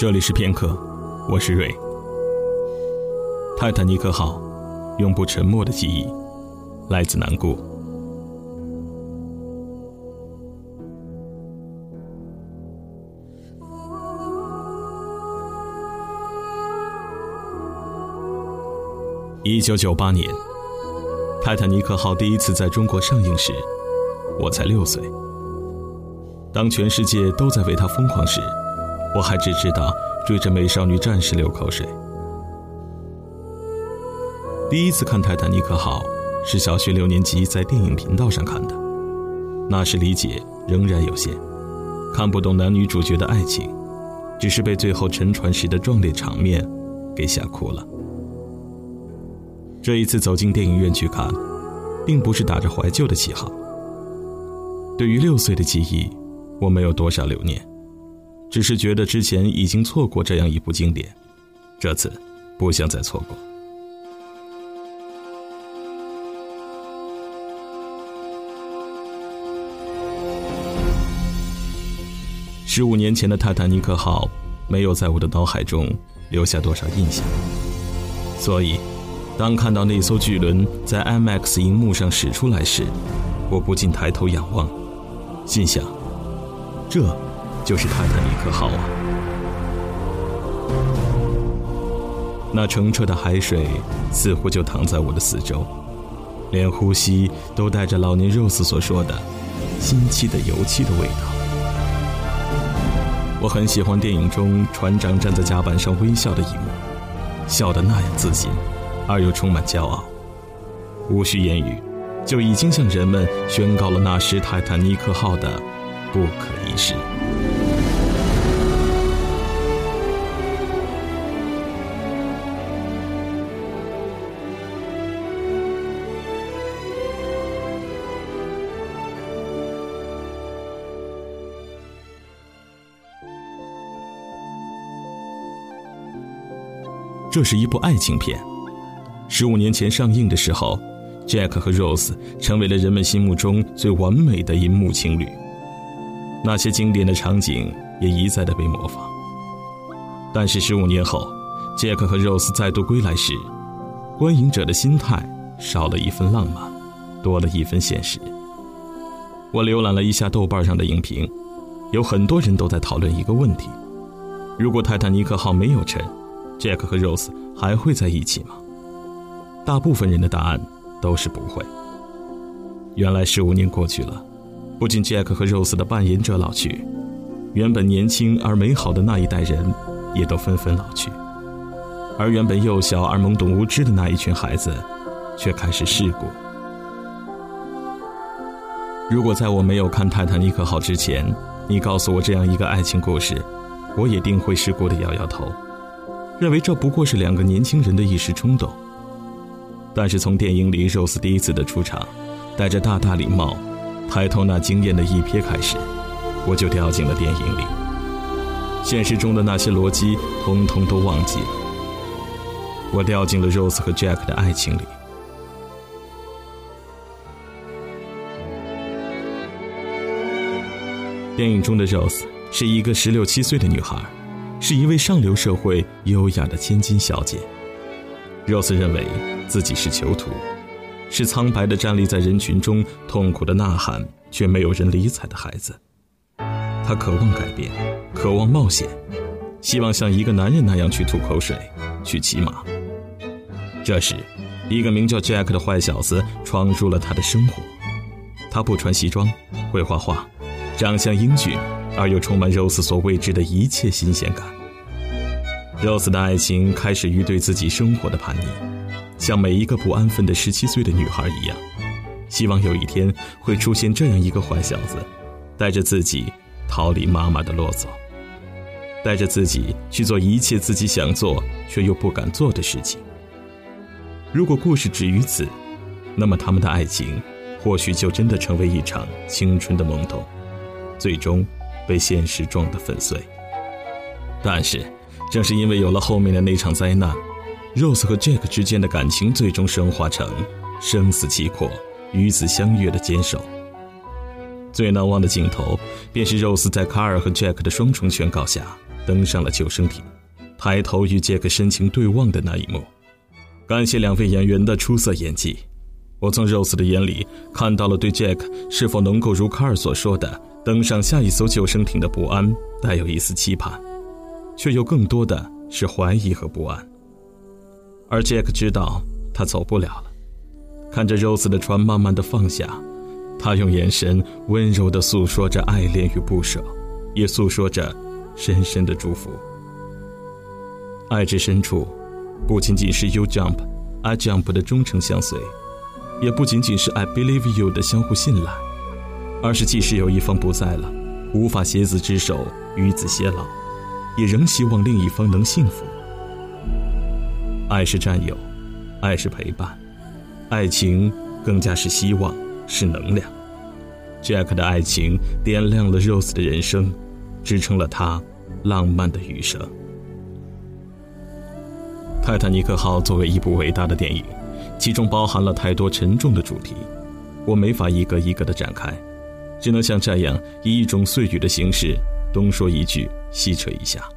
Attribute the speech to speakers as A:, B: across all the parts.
A: 这里是片刻，我是瑞。泰坦尼克号，永不沉没的记忆，来自南顾。一九九八年，泰坦尼克号第一次在中国上映时，我才六岁。当全世界都在为它疯狂时，我还只知道追着美少女战士流口水。第一次看《泰坦尼克号》是小学六年级在电影频道上看的，那时理解仍然有限，看不懂男女主角的爱情，只是被最后沉船时的壮烈场面给吓哭了。这一次走进电影院去看，并不是打着怀旧的旗号。对于六岁的记忆，我没有多少留念。只是觉得之前已经错过这样一部经典，这次不想再错过。十五年前的泰坦尼克号没有在我的脑海中留下多少印象，所以当看到那艘巨轮在 IMAX 荧幕上驶出来时，我不禁抬头仰望，心想：这。就是泰坦尼克号啊！那澄澈的海水似乎就躺在我的四周，连呼吸都带着老年 Rose 所说的“新漆的油漆的味道”。我很喜欢电影中船长站在甲板上微笑的一幕，笑得那样自信，而又充满骄傲，无需言语，就已经向人们宣告了那时泰坦尼克号的不可一世。这是一部爱情片。十五年前上映的时候，Jack 和 Rose 成为了人们心目中最完美的银幕情侣。那些经典的场景也一再的被模仿。但是十五年后，Jack 和 Rose 再度归来时，观影者的心态少了一份浪漫，多了一份现实。我浏览了一下豆瓣上的影评，有很多人都在讨论一个问题：如果泰坦尼克号没有沉，Jack 和 Rose 还会在一起吗？大部分人的答案都是不会。原来十五年过去了，不仅 Jack 和 Rose 的扮演者老去，原本年轻而美好的那一代人也都纷纷老去，而原本幼小而懵懂无知的那一群孩子，却开始世故。如果在我没有看《泰坦尼克号》之前，你告诉我这样一个爱情故事，我也定会世故的摇摇头。认为这不过是两个年轻人的一时冲动。但是从电影里 Rose 第一次的出场，戴着大大礼帽，抬头那惊艳的一瞥开始，我就掉进了电影里。现实中的那些逻辑，通通都忘记了。我掉进了 Rose 和 Jack 的爱情里。电影中的 Rose 是一个十六七岁的女孩。是一位上流社会优雅的千金小姐。Rose 认为自己是囚徒，是苍白的站立在人群中痛苦的呐喊，却没有人理睬的孩子。他渴望改变，渴望冒险，希望像一个男人那样去吐口水，去骑马。这时，一个名叫 Jack 的坏小子闯入了他的生活。他不穿西装，会画画，长相英俊。而又充满 Rose 所未知的一切新鲜感。Rose 的爱情开始于对自己生活的叛逆，像每一个不安分的十七岁的女孩一样，希望有一天会出现这样一个坏小子，带着自己逃离妈妈的啰嗦，带着自己去做一切自己想做却又不敢做的事情。如果故事止于此，那么他们的爱情或许就真的成为一场青春的懵懂，最终。被现实撞得粉碎。但是，正是因为有了后面的那场灾难，Rose 和 Jack 之间的感情最终升华成生死契阔、与子相约的坚守。最难忘的镜头，便是 Rose 在卡尔和 Jack 的双重宣告下，登上了救生艇，抬头与杰克深情对望的那一幕。感谢两位演员的出色演技，我从 Rose 的眼里看到了对 Jack 是否能够如卡尔所说的登上下一艘救生艇的不安，带有一丝期盼，却又更多的是怀疑和不安。而 Jack 知道他走不了了，看着 Rose 的船慢慢的放下。他用眼神温柔的诉说着爱恋与不舍，也诉说着深深的祝福。爱之深处，不仅仅是 You Jump, I Jump 的忠诚相随，也不仅仅是 I Believe You 的相互信赖，而是即使有一方不在了，无法携子之手与子偕老，也仍希望另一方能幸福。爱是占有，爱是陪伴，爱情更加是希望。是能量，Jack 的爱情点亮了 Rose 的人生，支撑了他浪漫的余生。泰坦尼克号作为一部伟大的电影，其中包含了太多沉重的主题，我没法一个一个的展开，只能像这样以一种碎语的形式东说一句西扯一下。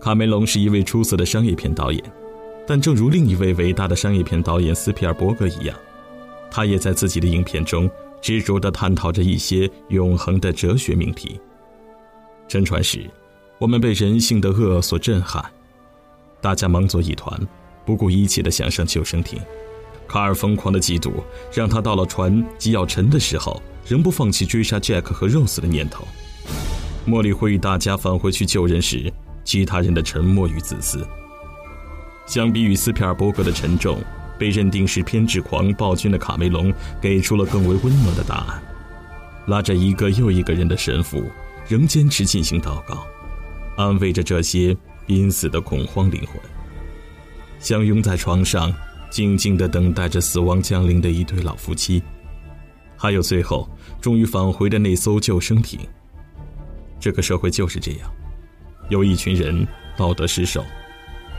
A: 卡梅隆是一位出色的商业片导演，但正如另一位伟大的商业片导演斯皮尔伯格一样。他也在自己的影片中执着地探讨着一些永恒的哲学命题。沉船时，我们被人性的恶所震撼，大家忙作一团，不顾一切地想上救生艇。卡尔疯狂的嫉妒让他到了船即要沉的时候，仍不放弃追杀杰克和 Rose 的念头。茉莉呼吁大家返回去救人时，其他人的沉默与自私。相比于斯皮尔伯格的沉重。被认定是偏执狂暴君的卡梅隆给出了更为温暖的答案，拉着一个又一个人的神父，仍坚持进行祷告，安慰着这些濒死的恐慌灵魂。相拥在床上，静静地等待着死亡降临的一对老夫妻，还有最后终于返回的那艘救生艇。这个社会就是这样，有一群人道德失守，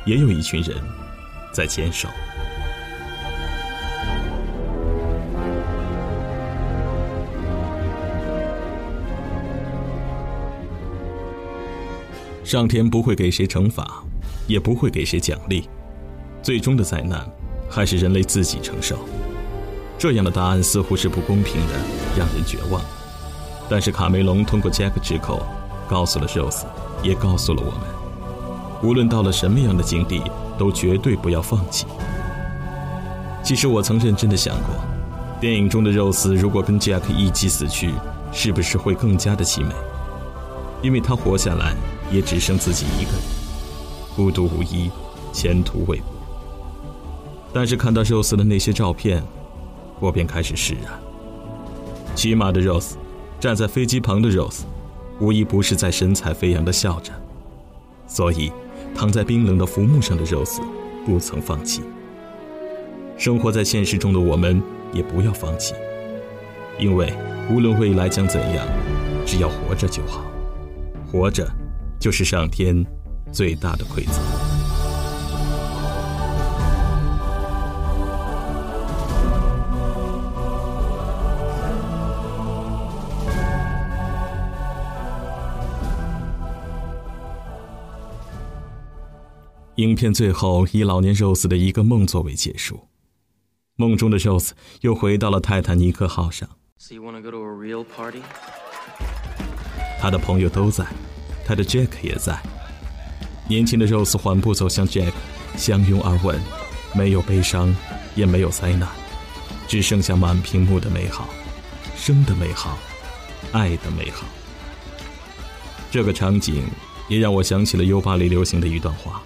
A: 也有一群人在坚守。上天不会给谁惩罚，也不会给谁奖励，最终的灾难还是人类自己承受。这样的答案似乎是不公平的，让人绝望。但是卡梅隆通过 Jack 之口，告诉了 Rose，也告诉了我们：无论到了什么样的境地，都绝对不要放弃。其实我曾认真的想过，电影中的 Rose 如果跟 Jack 一起死去，是不是会更加的凄美？因为他活下来。也只剩自己一个人，孤独无依，前途未卜。但是看到 Rose 的那些照片，我便开始释然。骑马的 Rose，站在飞机旁的 Rose，无一不是在神采飞扬地笑着。所以，躺在冰冷的浮木上的肉子不曾放弃。生活在现实中的我们，也不要放弃，因为无论未来将怎样，只要活着就好，活着。就是上天最大的馈赠。影片最后以老年 Rose 的一个梦作为结束，梦中的 Rose 又回到了泰坦尼克号上。他的朋友都在。他的 Jack 也在。年轻的 Rose 缓步走向 Jack，相拥而吻，没有悲伤，也没有灾难，只剩下满屏幕的美好，生的美好，爱的美好。这个场景也让我想起了 U 巴里流行的一段话。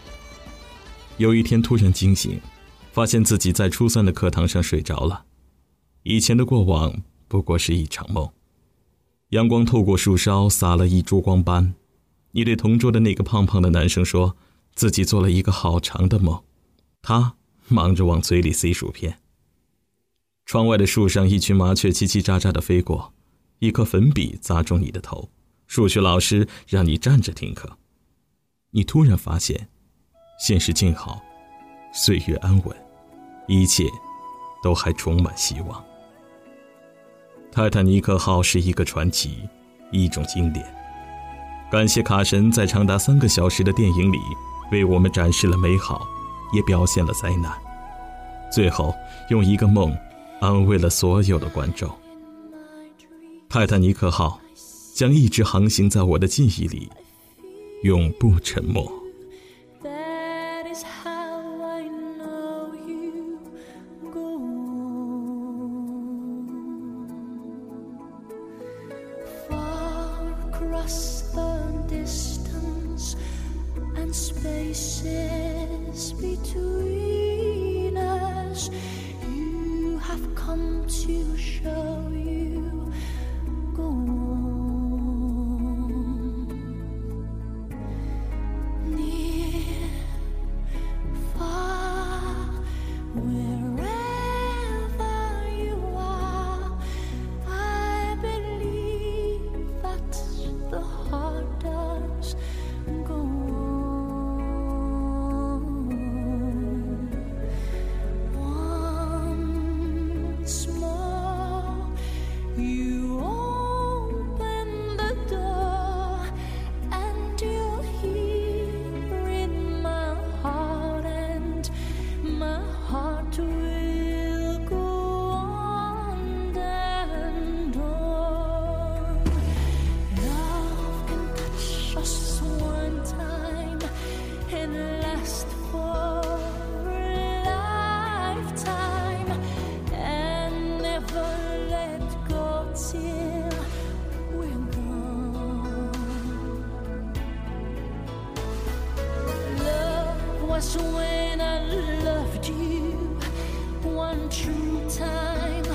A: 有一天突然惊醒，发现自己在初三的课堂上睡着了，以前的过往不过是一场梦。阳光透过树梢洒了一珠光斑。你对同桌的那个胖胖的男生说，自己做了一个好长的梦，他忙着往嘴里塞薯片。窗外的树上，一群麻雀叽叽喳喳的飞过，一颗粉笔砸中你的头。数学老师让你站着听课，你突然发现，现实静好，岁月安稳，一切都还充满希望。泰坦尼克号是一个传奇，一种经典。
B: 感谢卡神在长达三个小时的电影里，为我们展示了美好，也表现了灾难，最后用一个梦，安慰了所有的观众。泰坦尼克号将一直航行在我的记忆里，永不沉没。
C: So when I loved you one true time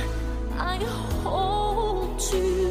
C: I hold to.